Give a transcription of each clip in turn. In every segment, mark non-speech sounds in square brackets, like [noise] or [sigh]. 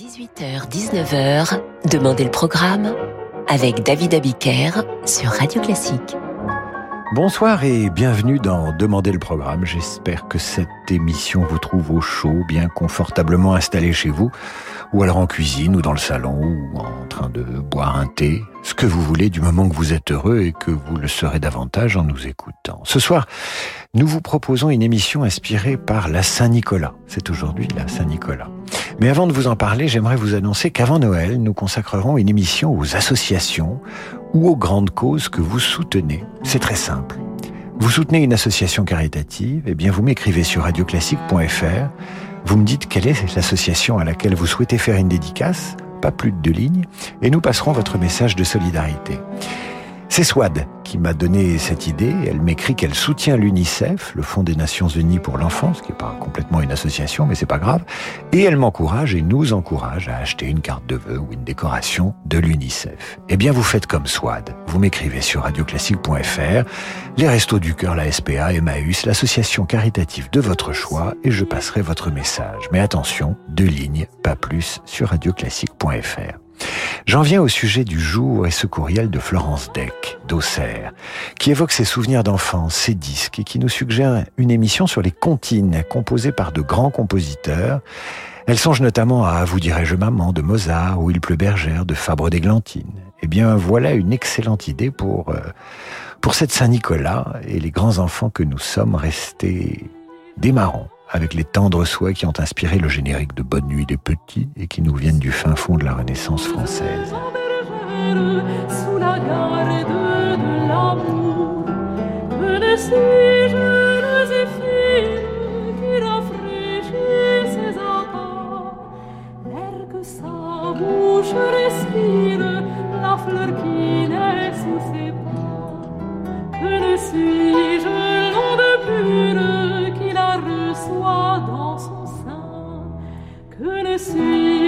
18h-19h, Demandez le programme avec David Abiker sur Radio Classique. Bonsoir et bienvenue dans Demandez le programme. J'espère que cette émission vous trouve au chaud, bien confortablement installé chez vous, ou alors en cuisine, ou dans le salon, ou en train de boire un thé, ce que vous voulez du moment que vous êtes heureux et que vous le serez davantage en nous écoutant. Ce soir, nous vous proposons une émission inspirée par la Saint-Nicolas. C'est aujourd'hui la Saint-Nicolas. Mais avant de vous en parler, j'aimerais vous annoncer qu'avant Noël, nous consacrerons une émission aux associations ou aux grandes causes que vous soutenez. C'est très simple. Vous soutenez une association caritative, eh bien vous m'écrivez sur radioclassique.fr, vous me dites quelle est l'association à laquelle vous souhaitez faire une dédicace, pas plus de deux lignes, et nous passerons votre message de solidarité. C'est Swad qui m'a donné cette idée. Elle m'écrit qu'elle soutient l'UNICEF, le Fonds des Nations Unies pour l'enfance, ce qui n'est pas complètement une association, mais c'est pas grave. Et elle m'encourage et nous encourage à acheter une carte de vœux ou une décoration de l'UNICEF. Eh bien, vous faites comme Swad. Vous m'écrivez sur radioclassique.fr, les Restos du Cœur, la SPA, Emmaüs, l'association caritative de votre choix, et je passerai votre message. Mais attention, deux lignes, pas plus, sur radioclassique.fr. J'en viens au sujet du jour et ce courriel de Florence Deck, d'Auxerre, qui évoque ses souvenirs d'enfance, ses disques et qui nous suggère une émission sur les comptines composées par de grands compositeurs. Elle songe notamment à Vous dirais-je maman de Mozart ou Il pleut bergère de Fabre d'Églantine. Eh bien, voilà une excellente idée pour, euh, pour cette Saint-Nicolas et les grands enfants que nous sommes restés démarrants avec les tendres souhaits qui ont inspiré le générique de Bonne Nuit des Petits et qui nous viennent du fin fond de la Renaissance française. Fleur qui naît sous ses que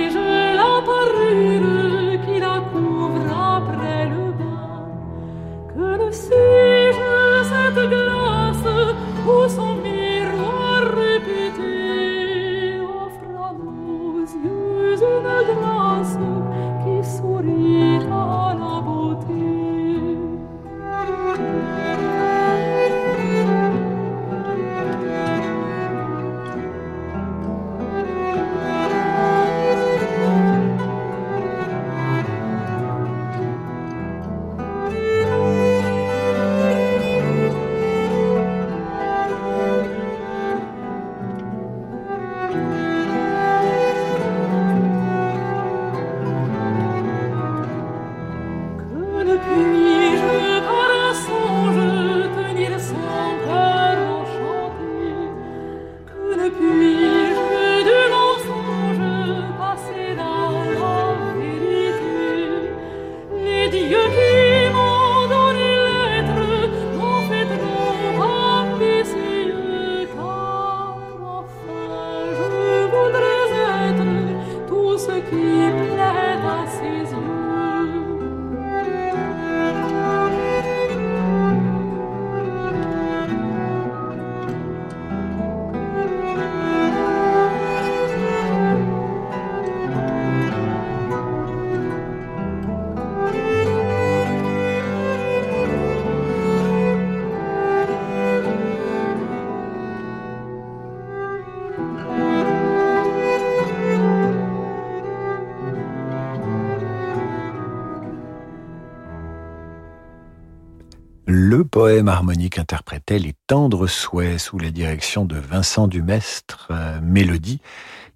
harmonique interprétait les tendres souhaits sous la direction de Vincent Dumestre, euh, Mélodie,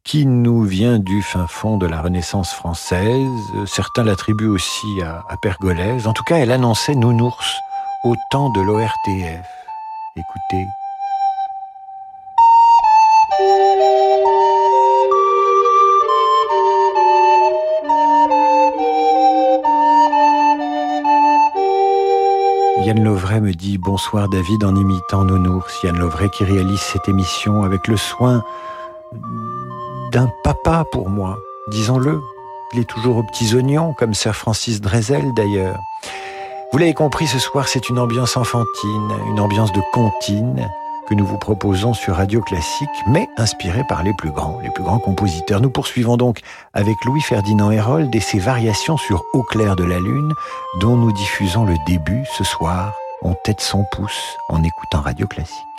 qui nous vient du fin fond de la Renaissance française. Certains l'attribuent aussi à, à Pergolèse. En tout cas, elle annonçait Nounours au temps de l'ORTF. Écoutez. Yann Lovray me dit bonsoir David en imitant Nounours. Yann Lovray qui réalise cette émission avec le soin d'un papa pour moi, disons-le. Il est toujours aux petits oignons, comme Sir Francis Drezel d'ailleurs. Vous l'avez compris, ce soir c'est une ambiance enfantine, une ambiance de comptine, que nous vous proposons sur Radio Classique, mais inspiré par les plus grands, les plus grands compositeurs. Nous poursuivons donc avec Louis-Ferdinand Hérold et ses variations sur Au clair de la lune, dont nous diffusons le début ce soir. On tête son pouce en écoutant Radio Classique.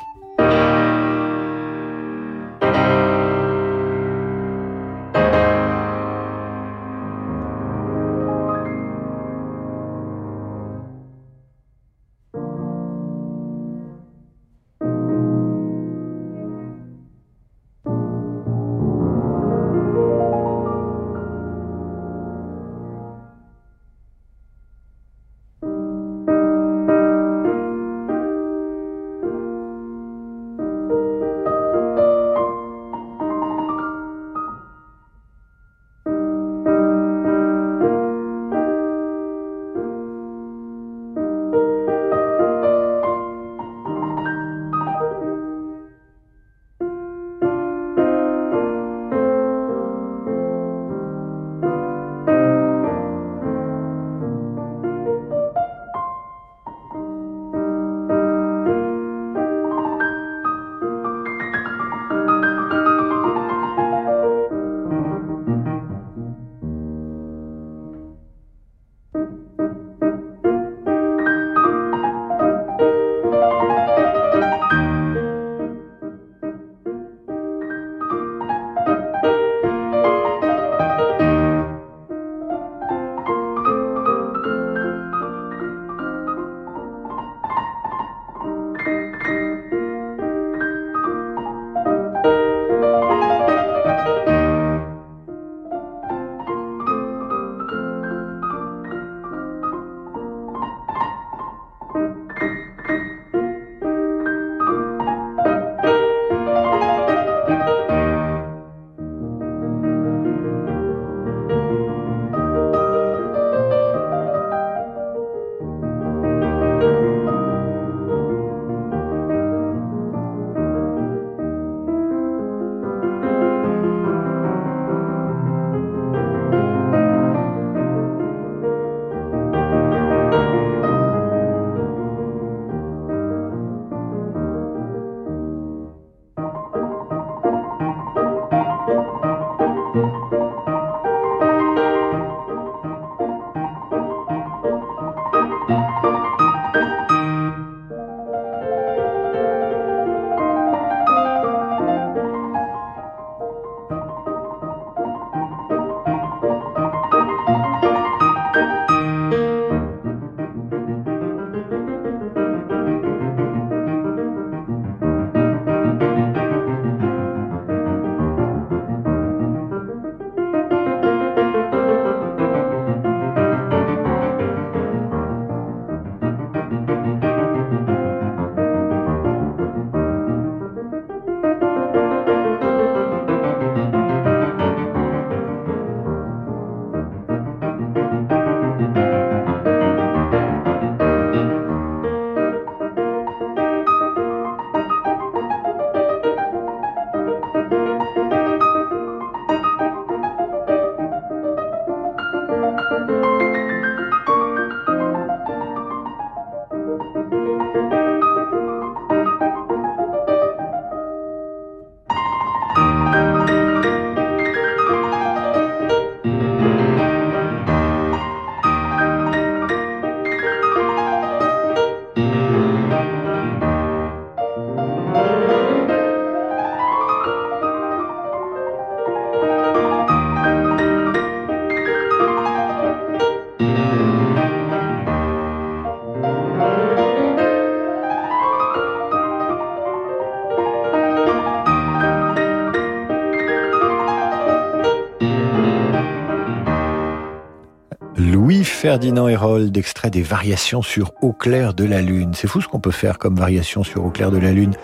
Ferdinand Hérold, extrait des variations sur Au clair de la lune. C'est fou ce qu'on peut faire comme variation sur Au clair de la lune,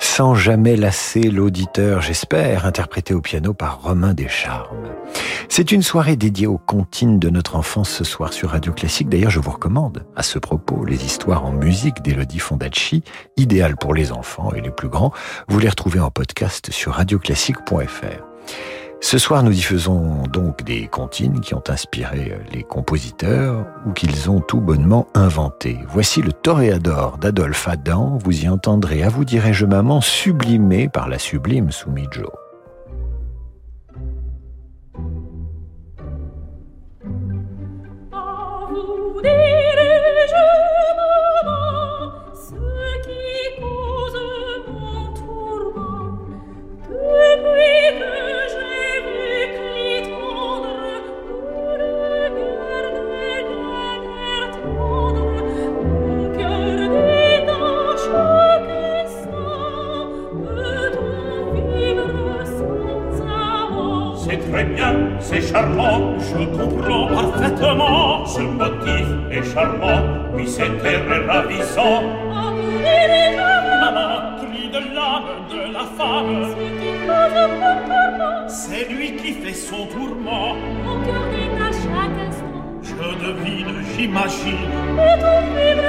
sans jamais lasser l'auditeur, j'espère, interprété au piano par Romain Descharmes. C'est une soirée dédiée aux comptines de notre enfance ce soir sur Radio Classique. D'ailleurs, je vous recommande, à ce propos, les histoires en musique d'Elodie Fondacci, idéales pour les enfants et les plus grands. Vous les retrouvez en podcast sur radioclassique.fr. Ce soir, nous diffusons donc des comptines qui ont inspiré les compositeurs ou qu'ils ont tout bonnement inventé. Voici le Toréador d'Adolphe Adam. Vous y entendrez, à vous dirais-je maman, sublimé par la sublime Sumijo. Charmant, je comprends parfaitement. Ce motif est charmant, oui, c'est très ravissant. Maman, crie de l'âme de la femme. C'est lui qui fait son tourment. Mon cœur est à chaque instant. Je devine, j'imagine. Et ton vivre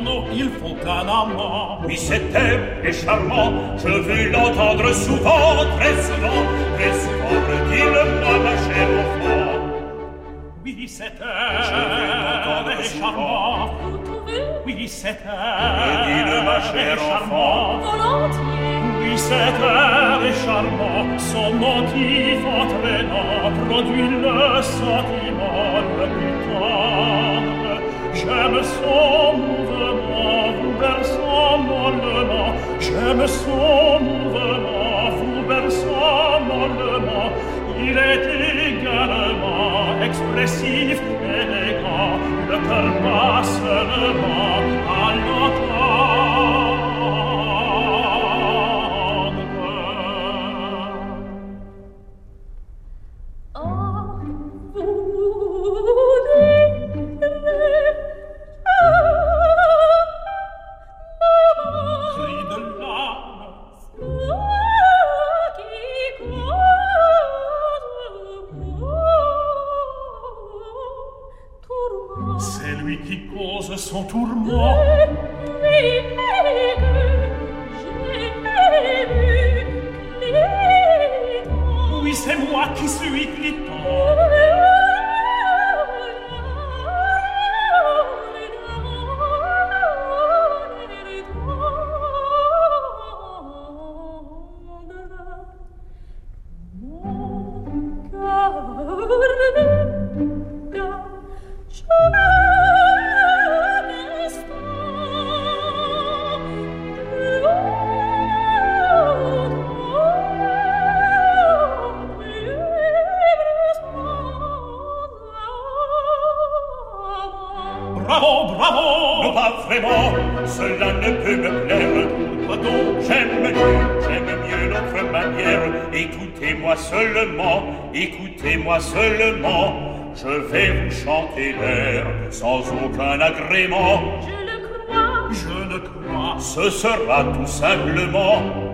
non, il faut un amant. Oui, cet air est charmant. Je veux l'entendre souvent, très souvent, très souvent. Me dis-le-moi, ma chère enfant. Oui, cet air est charmant. Oui, cet air dis-le, ma chère enfant. Volontiers. Oui, cet air est charmant. Son motif entraînant produit le sentiment le plus tendre. J'aime son expressif, élégant. Le cœur bat seulement à l'entendre. Cela ne peut me plaire. Donc J'aime mieux, j'aime mieux notre manière. Écoutez-moi seulement, écoutez-moi seulement. Je vais vous chanter l'air sans aucun agrément. Je le crois, Je le crois, ce sera tout simplement.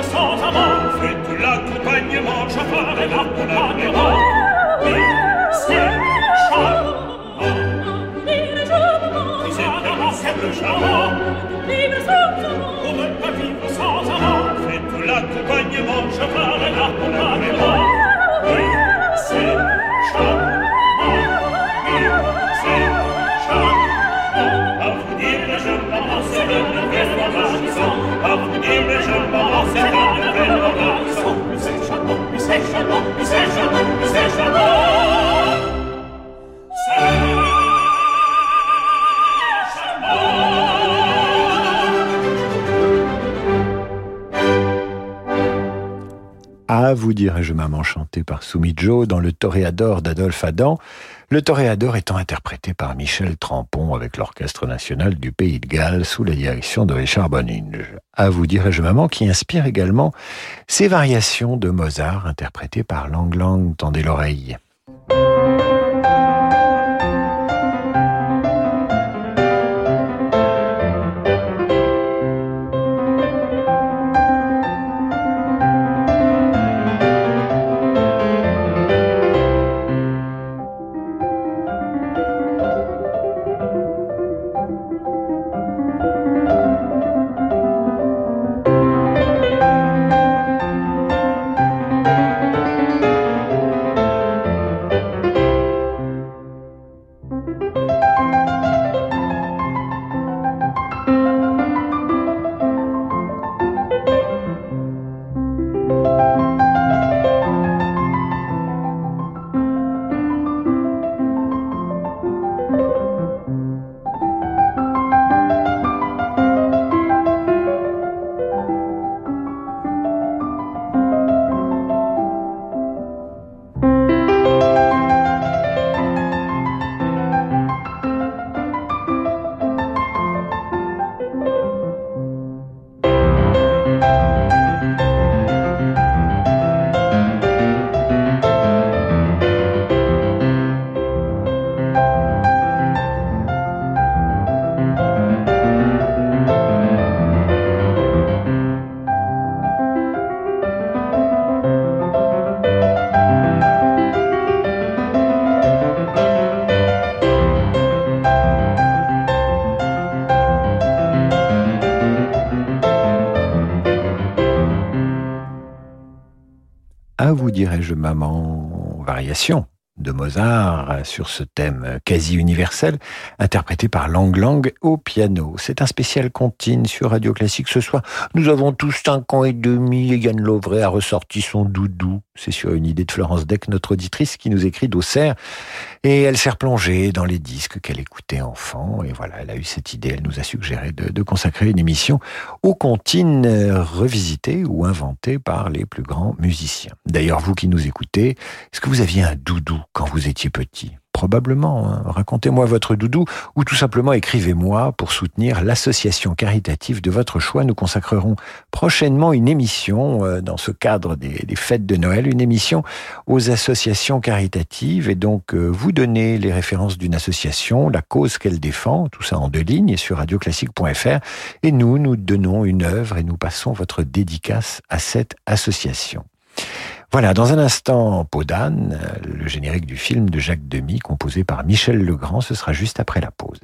Vivre sans amant Faites l'accompagnement, je ferai l'accompagnement c'est charmant sans amant Faites l'accompagnement, je Ah, vous dirais-je, maman, chanté par Joe dans le Toréador d'Adolphe Adam. Le Toréador étant interprété par Michel Trampon avec l'Orchestre National du Pays de Galles sous la direction de Richard Boninge. À vous dirais-je, maman, qui inspire également ces variations de Mozart interprétées par Lang Lang. Tendez l'oreille. Maman, variation de Mozart sur ce thème quasi universel, interprété par Lang Lang au piano. C'est un spécial comptine sur Radio Classique ce soir. Nous avons tous cinq ans et demi et Yann Lovray a ressorti son doudou. C'est sur une idée de Florence Deck, notre auditrice, qui nous écrit d'Auxerre. Et elle s'est replongée dans les disques qu'elle écoutait enfant. Et voilà, elle a eu cette idée. Elle nous a suggéré de, consacrer une émission aux comptines revisitées ou inventées par les plus grands musiciens. D'ailleurs, vous qui nous écoutez, est-ce que vous aviez un doudou quand vous étiez petit? Probablement. Hein. Racontez-moi votre doudou ou tout simplement écrivez-moi pour soutenir l'association caritative de votre choix. Nous consacrerons prochainement une émission euh, dans ce cadre des, fêtes de Noël, une émission aux associations caritatives et donc euh, vous donnez les références d'une association, la cause qu'elle défend, tout ça en deux lignes sur radioclassique.fr et nous, nous donnons une œuvre et nous passons votre dédicace à cette association. Voilà, dans un instant, Podane, le générique du film de Jacques Demy, composé par Michel Legrand, ce sera juste après la pause.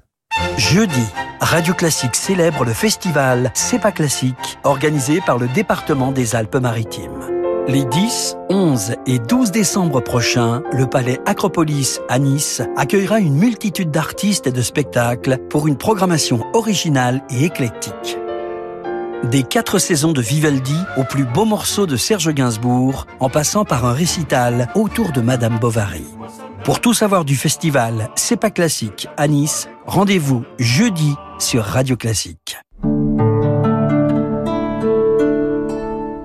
Jeudi, Radio Classique célèbre le festival C'est pas classique, organisé par le département des Alpes-Maritimes. Les 10, 11 et 12 décembre prochains, le palais Acropolis à Nice accueillera une multitude d'artistes et de spectacles pour une programmation originale et éclectique. Des quatre saisons de Vivaldi aux plus beaux morceaux de Serge Gainsbourg, en passant par un récital autour de Madame Bovary. Pour tout savoir du festival C'est pas classique à Nice, rendez-vous jeudi sur Radio Classique.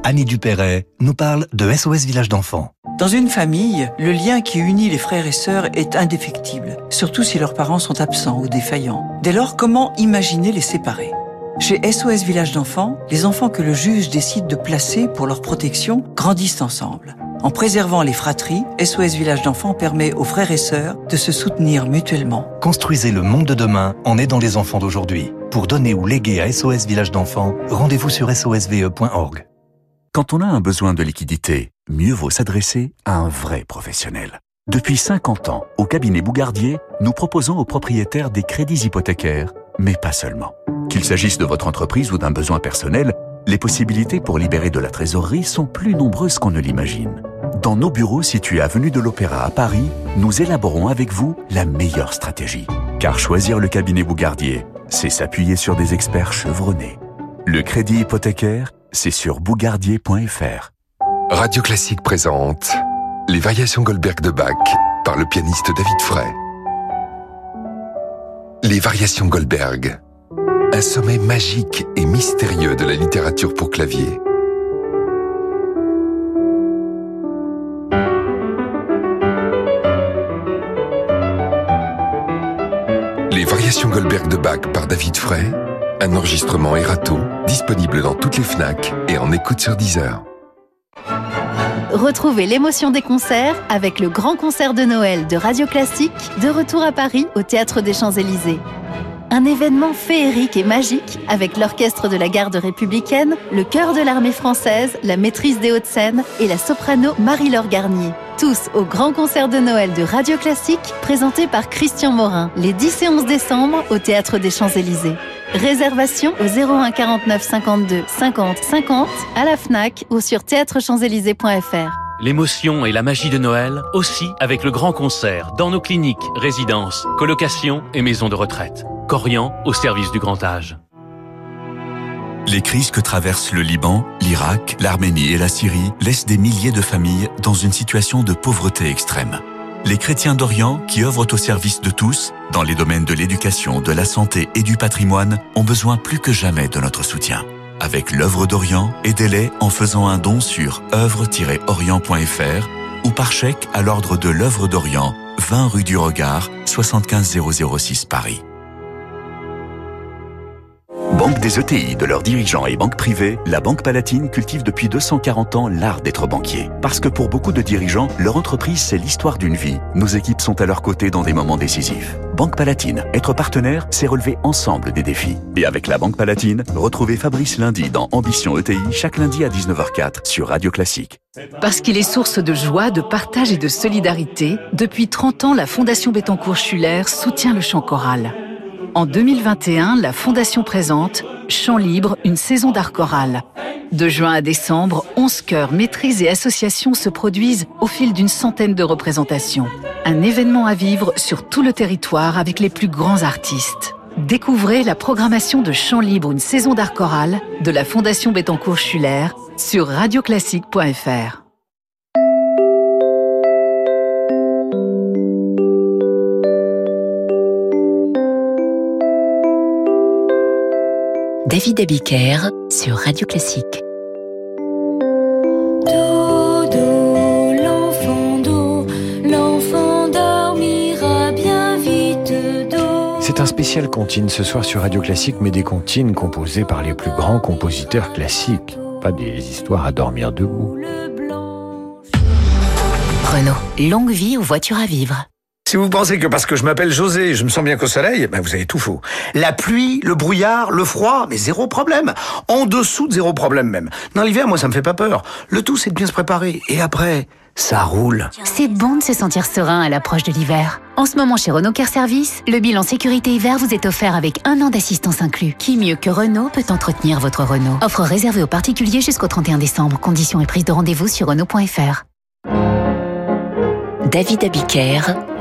Annie Dupéret nous parle de SOS Village d'enfants. Dans une famille, le lien qui unit les frères et sœurs est indéfectible, surtout si leurs parents sont absents ou défaillants. Dès lors, comment imaginer les séparer? Chez SOS Village d'enfants, les enfants que le juge décide de placer pour leur protection grandissent ensemble. En préservant les fratries, SOS Village d'enfants permet aux frères et sœurs de se soutenir mutuellement. Construisez le monde de demain en aidant les enfants d'aujourd'hui. Pour donner ou léguer à SOS Village d'enfants, rendez-vous sur sosve.org. Quand on a un besoin de liquidité, mieux vaut s'adresser à un vrai professionnel. Depuis 50 ans, au cabinet Bougardier, nous proposons aux propriétaires des crédits hypothécaires, mais pas seulement. Qu'il s'agisse de votre entreprise ou d'un besoin personnel, les possibilités pour libérer de la trésorerie sont plus nombreuses qu'on ne l'imagine. Dans nos bureaux situés avenue de l'Opéra à Paris, nous élaborons avec vous la meilleure stratégie. Car choisir le cabinet Bougardier, c'est s'appuyer sur des experts chevronnés. Le crédit hypothécaire, c'est sur bougardier.fr. Radio Classique présente Les Variations Goldberg de Bach par le pianiste David Frey. Les Variations Goldberg, un sommet magique et mystérieux de la littérature pour clavier. Les Variations Goldberg de Bach par David Frey, un enregistrement Erato, disponible dans toutes les FNAC et en écoute sur Deezer. Retrouvez l'émotion des concerts avec le grand concert de Noël de Radio Classique, de retour à Paris au Théâtre des Champs-Élysées. Un événement féerique et magique avec l'orchestre de la garde républicaine, le chœur de l'armée française, la maîtrise des Hauts-de-Seine et la soprano Marie-Laure Garnier. Tous au grand concert de Noël de Radio Classique, présenté par Christian Morin, les 10 et 11 décembre au Théâtre des Champs-Élysées. Réservation au 01 49 52 50 50 à la FNAC ou sur théâtrechamps-élysées.fr. L'émotion et la magie de Noël aussi avec le grand concert dans nos cliniques, résidences, colocations et maisons de retraite. Corian au service du grand âge. Les crises que traversent le Liban, l'Irak, l'Arménie et la Syrie laissent des milliers de familles dans une situation de pauvreté extrême. Les chrétiens d'Orient, qui œuvrent au service de tous, dans les domaines de l'éducation, de la santé et du patrimoine, ont besoin plus que jamais de notre soutien. Avec l'œuvre d'Orient, aidez-les en faisant un don sur œuvre-orient.fr ou par chèque à l'ordre de l'œuvre d'Orient, 20 rue du Regard, 75006 Paris. Banque des ETI, de leurs dirigeants et banques privées, la Banque Palatine cultive depuis 240 ans l'art d'être banquier. Parce que pour beaucoup de dirigeants, leur entreprise, c'est l'histoire d'une vie. Nos équipes sont à leur côté dans des moments décisifs. Banque Palatine, être partenaire, c'est relever ensemble des défis. Et avec la Banque Palatine, retrouvez Fabrice lundi dans Ambition ETI, chaque lundi à 19h04 sur Radio Classique. Parce qu'il est source de joie, de partage et de solidarité, depuis 30 ans, la Fondation Bettencourt-Schuller soutient le chant choral. En 2021, la Fondation présente Chant libre, une saison d'art choral. De juin à décembre, 11 chœurs, maîtrises et associations se produisent au fil d'une centaine de représentations. Un événement à vivre sur tout le territoire avec les plus grands artistes. Découvrez la programmation de Chant libre, une saison d'art choral de la Fondation Bettencourt-Schuller sur radioclassique.fr. David Abiker sur Radio Classique. C'est un spécial comptine ce soir sur Radio Classique, mais des comptines composées par les plus grands compositeurs classiques. Pas des histoires à dormir debout. Renault, longue vie aux voitures à vivre. Si vous pensez que parce que je m'appelle José, je me sens bien qu'au soleil, ben vous avez tout faux. La pluie, le brouillard, le froid, mais zéro problème. En dessous de zéro problème même. Dans l'hiver, moi, ça me fait pas peur. Le tout, c'est de bien se préparer. Et après, ça roule. C'est bon de se sentir serein à l'approche de l'hiver. En ce moment, chez Renault Care Service, le bilan sécurité hiver vous est offert avec un an d'assistance inclus. Qui mieux que Renault peut entretenir votre Renault Offre réservée aux particuliers jusqu'au 31 décembre. Conditions et prise de rendez-vous sur Renault.fr. David Abiker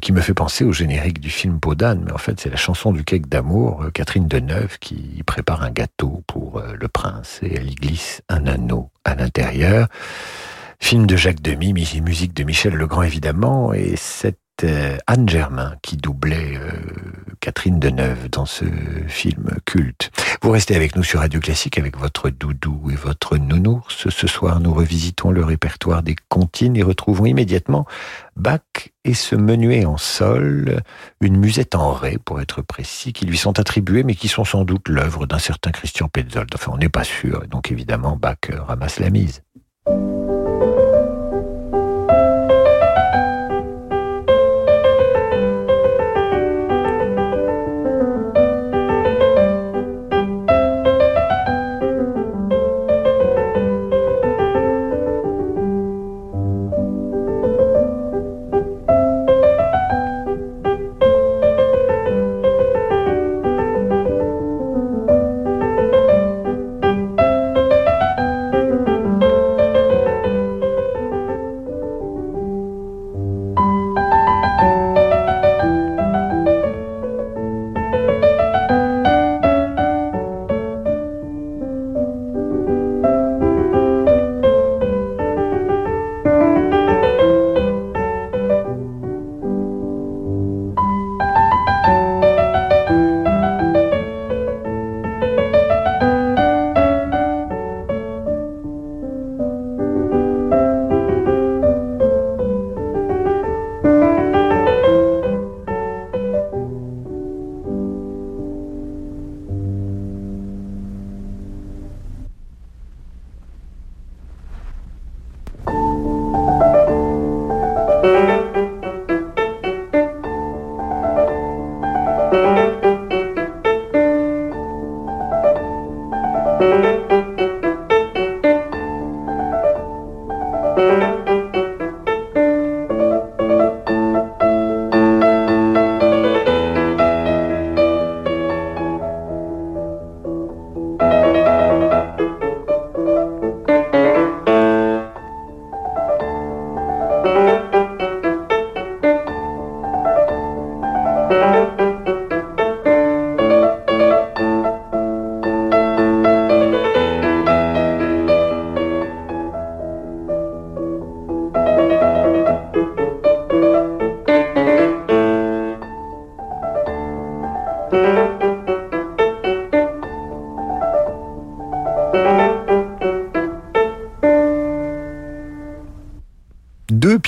Qui me fait penser au générique du film Podane, mais en fait c'est la chanson du cake d'amour, euh, Catherine Deneuve qui prépare un gâteau pour euh, le prince et elle y glisse un anneau à l'intérieur. Film de Jacques Demy, musique de Michel Legrand évidemment, et c'est euh, Anne Germain qui doublait euh, Catherine Deneuve dans ce film culte. Vous restez avec nous sur Radio Classique avec votre doudou et votre nounours. Ce soir, nous revisitons le répertoire des comptines et retrouvons immédiatement Bach et ce menuet en sol, une musette en ré pour être précis, qui lui sont attribuées mais qui sont sans doute l'œuvre d'un certain Christian Petzold. Enfin, on n'est pas sûr, donc évidemment Bach ramasse la mise.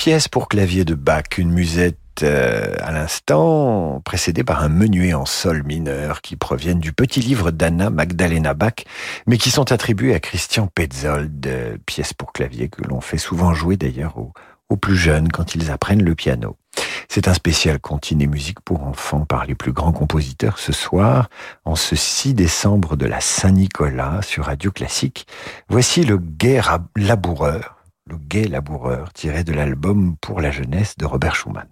Deux pièces pour clavier de Bach, une musette euh, à l'instant, précédée par un menuet en sol mineur qui proviennent du petit livre d'Anna Magdalena Bach, mais qui sont attribués à Christian Petzold, euh, pièces pour clavier que l'on fait souvent jouer d'ailleurs aux, plus jeunes quand ils apprennent le piano. C'est un spécial continé musique pour enfants par les plus grands compositeurs ce soir, en ce 6 décembre de la Saint-Nicolas sur Radio Classique. Voici le gai laboureur, le gai laboureur tiré de l'album Pour la jeunesse de Robert Schumann.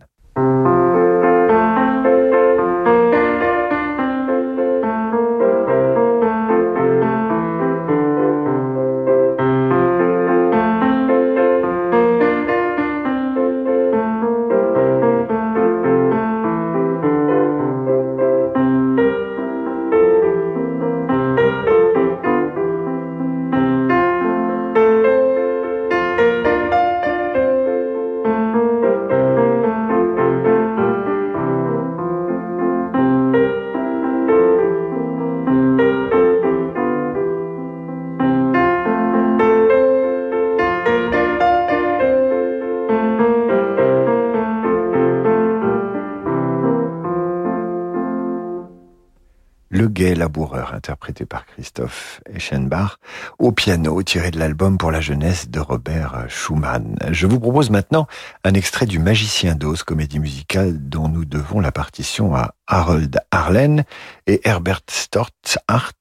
Laboureur interprété par Christophe Eschenbach au piano tiré de l'album pour la jeunesse de Robert Schumann. Je vous propose maintenant un extrait du Magicien d'Oz, comédie musicale dont nous devons la partition à Harold Arlen et Herbert Stortzart.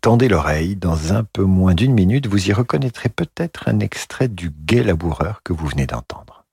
Tendez l'oreille, dans un peu moins d'une minute, vous y reconnaîtrez peut-être un extrait du gai laboureur que vous venez d'entendre.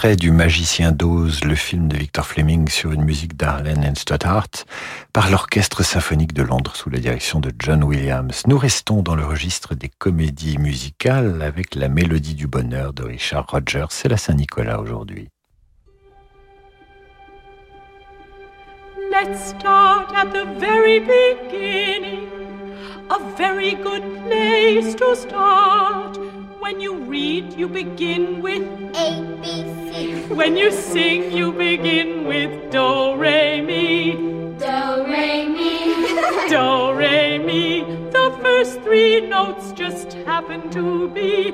Extrait du Magicien d'Oz, le film de Victor Fleming sur une musique d'Arlen Stoddart, par l'Orchestre symphonique de Londres sous la direction de John Williams. Nous restons dans le registre des comédies musicales avec la Mélodie du bonheur de Richard Rogers. C'est la Saint-Nicolas aujourd'hui. Let's start at the very beginning. A very good place to start. When you read, you begin with A, B, C. When you sing, you begin with Do, Re, Mi. Do, Re, Mi. [laughs] Do, Re, Mi. The first three notes just happen to be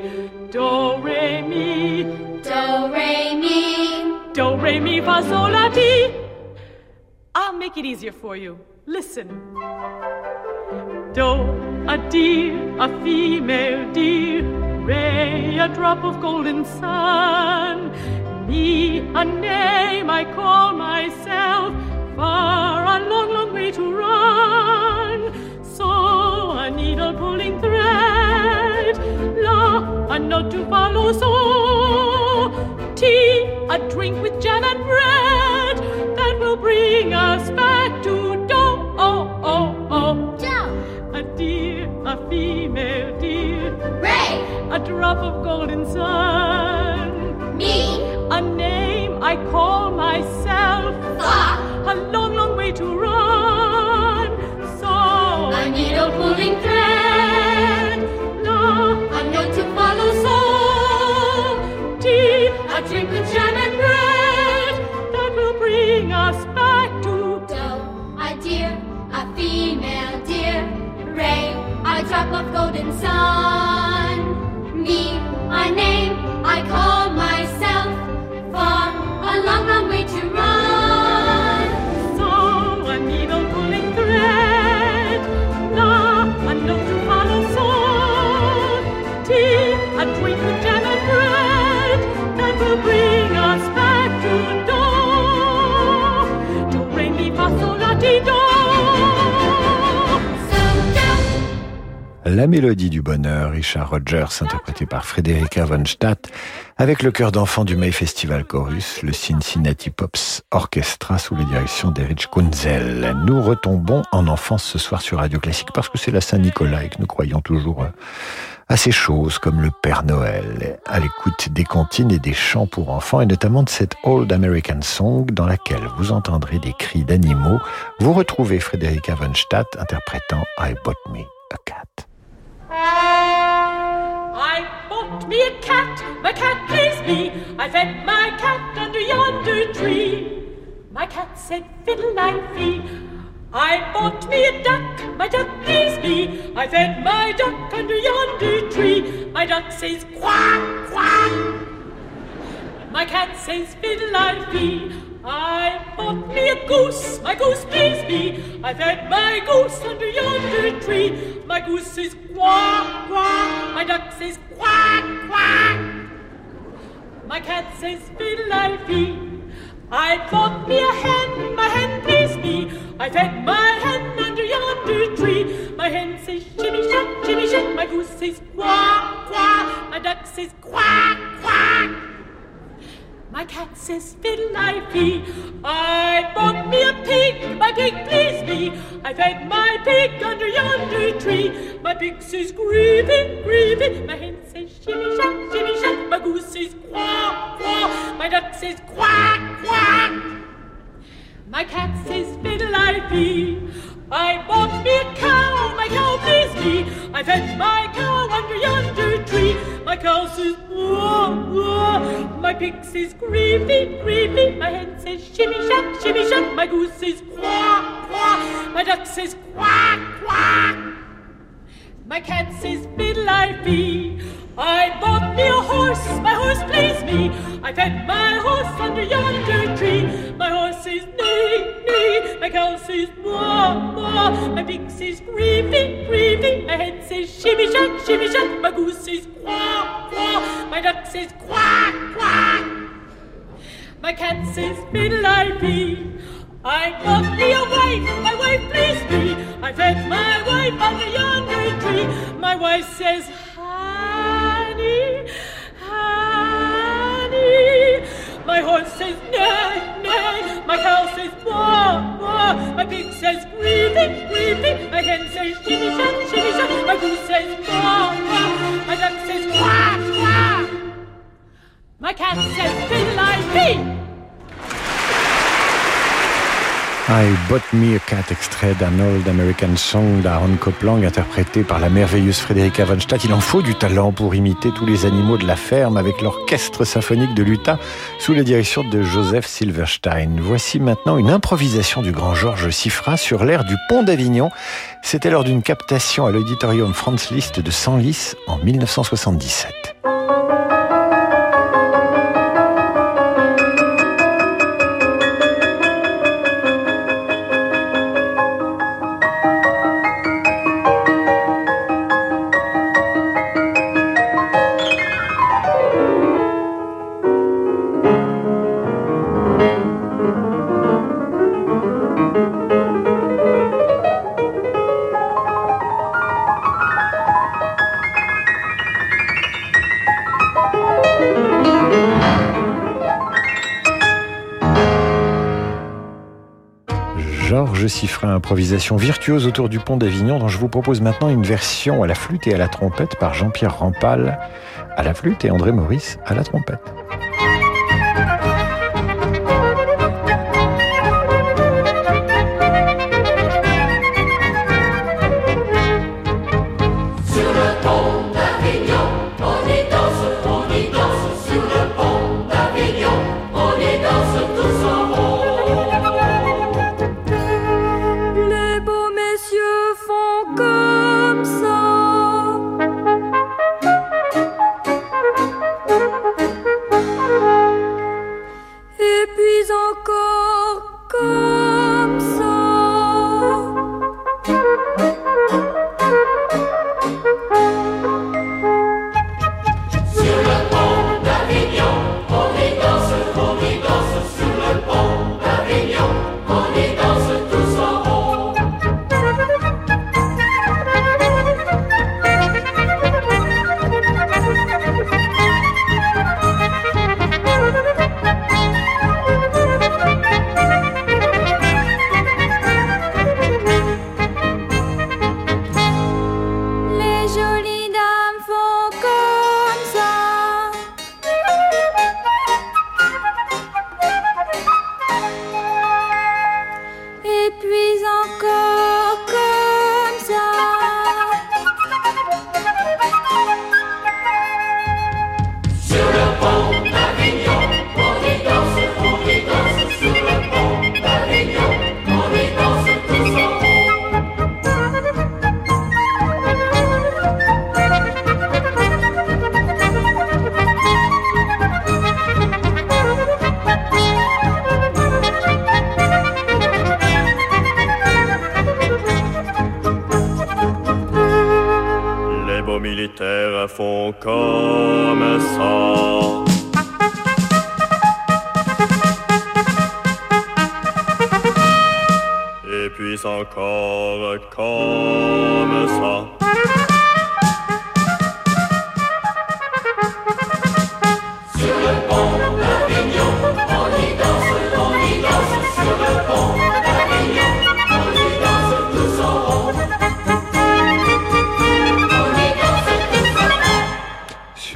Do, Re, Mi. Do, Re, Mi. Do, Re, Mi, Fa, Sol, La, Ti. I'll make it easier for you. Listen. Do, a deer, a female deer ray, a drop of golden sun. Me, a name I call myself, far a long, long way to run. So, a needle pulling thread, la, a note to follow, so, tea, a drink with jam and bread, that will bring us back drop of golden sun. Me, a name I call myself. Fa, a long, long way to run. So, I need a needle pulling thread. La, a note to follow. So, tea, a drink with jam and bread that will bring us back to dough. A deer, a female deer. Ray, a drop of golden sun me, my name, I call La mélodie du bonheur, Richard Rogers, interprété par Frédérica von Stadt, avec le chœur d'enfants du May Festival Chorus, le Cincinnati Pops Orchestra sous la direction d'Erich Kunzel. Nous retombons en enfance ce soir sur Radio Classique parce que c'est la Saint-Nicolas et que nous croyons toujours euh, à ces choses comme le Père Noël, à l'écoute des cantines et des chants pour enfants et notamment de cette Old American Song dans laquelle vous entendrez des cris d'animaux. Vous retrouvez Frédérica von Stadt interprétant I Bought Me a Cat. I bought me a cat, my cat pleased me. I fed my cat under yonder tree. My cat said, fiddle I bought me a duck, my duck pleased me. I fed my duck under yonder tree. My duck says, quack, quack. My cat says, fiddle I bought me a goose, my goose pleased me. I fed my goose under yonder tree. My goose says quack, quack. My duck says quack, quack. My cat says fiddle I bought me a hen, my hen pleased me. I fed my hen under yonder tree. My hen says shimmy shat, shimmy shat. My goose says quack, quack. My duck says quack, quack. My cat says fiddle I fee. I bought me a pig, my pig pleased me. I fed my pig under yonder tree. My pig says grievy, grievy. My hen says shimmy shack, shimmy shack. My goose says quack, quack. My duck says quack, quack. My cat says fiddle I fee. I bought me a cow, my cow pleased me. I fed my cow under yonder. My cow says, wah, wah. My pig says, creepy, creepy. My hen says, shimmy shack, shimmy shack. My goose says, quack, quack. My duck says, quack, quack. My cat says, fiddle I fee. I bought me a horse, my horse pleased me. I fed my horse under yonder tree. My horse says neigh, neigh. My cow says moo, moo. My pig says greevy, greevy. My hen says shimmy shack, shimmy shack. My goose says quack, quack. My duck says quack, quack. My cat says fiddle I fee. I bought me a wife, my wife pleased me. I fed my wife under yonder tree. My wife says, honey, My horse says neigh, neigh. My cow says baa, baa. My pig says greedy, greedy. My hen says shimmy shan, shimmy shan. My goose says baa. My duck says quack, quack. My cat says fiddle I Bought Me a Cat, extrait d'un Old American Song d'Aaron Copland, interprété par la merveilleuse Frédérica von. Il en faut du talent pour imiter tous les animaux de la ferme avec l'orchestre symphonique de l'Utah sous la direction de Joseph Silverstein. Voici maintenant une improvisation du grand Georges Siffra sur l'air du pont d'Avignon. C'était lors d'une captation à l'auditorium Franz Liszt de Senlis en 1977. Georges Siffrin, improvisation virtuose autour du pont d'Avignon, dont je vous propose maintenant une version à la flûte et à la trompette par Jean-Pierre Rampal à la flûte et André Maurice à la trompette.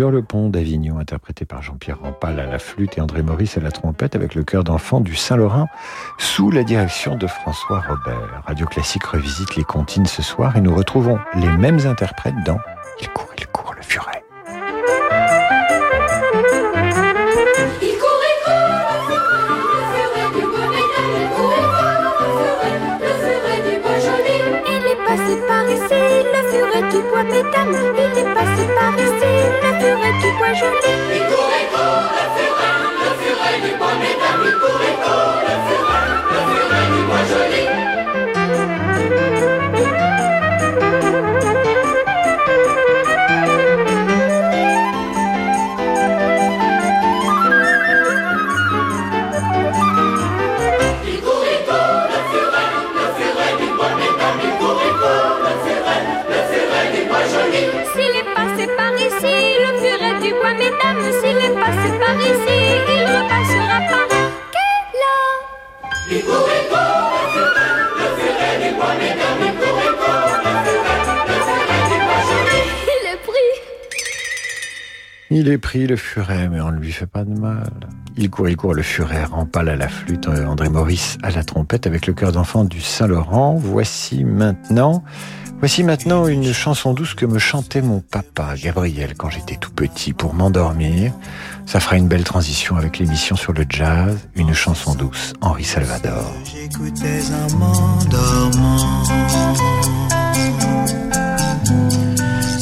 Sur le pont d'Avignon, interprété par Jean-Pierre Rampal à la flûte et André Maurice à la trompette, avec le chœur d'enfants du Saint-Laurent, sous la direction de François Robert. Radio Classique revisite les comptines ce soir et nous retrouvons les mêmes interprètes dans Il court, Il est pris le furet, mais on ne lui fait pas de mal. Il court, il court, le furet rempale à la flûte, André Maurice à la trompette avec le cœur d'enfant du Saint-Laurent. Voici maintenant, voici maintenant une chanson douce que me chantait mon papa, Gabriel, quand j'étais tout petit, pour m'endormir. Ça fera une belle transition avec l'émission sur le jazz, une chanson douce, Henri Salvador. J'écoutais m'endormant.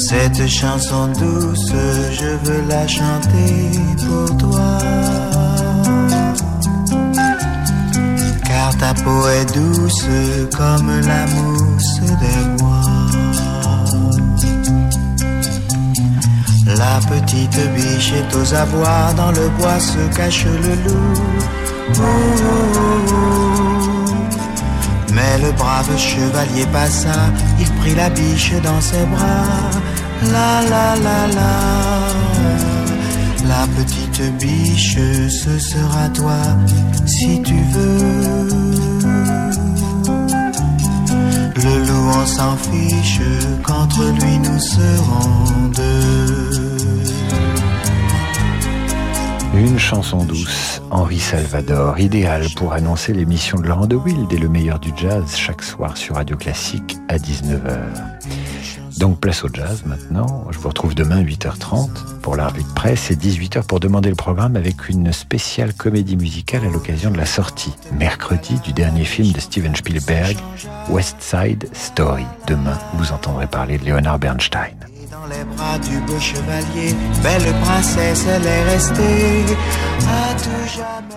Cette chanson douce, je veux la chanter pour toi. Car ta peau est douce comme la mousse des mois. La petite biche est aux abois, dans le bois se cache le loup. Mais le brave chevalier passa, il prit la biche dans ses bras. La la la la, la petite biche, ce sera toi si tu veux. Le loup on s'en fiche, qu'entre lui nous serons deux. Une chanson douce, Henri Salvador, idéale pour annoncer l'émission de Laurent de Wild et le meilleur du jazz chaque soir sur Radio Classique à 19h. Donc place au jazz maintenant. Je vous retrouve demain 8h30 pour la revue de presse et 18h pour demander le programme avec une spéciale comédie musicale à l'occasion de la sortie mercredi du dernier film de Steven Spielberg, West Side Story. Demain, vous entendrez parler de Leonard Bernstein. Dans les bras du beau chevalier, belle princesse, elle est restée à tout jamais.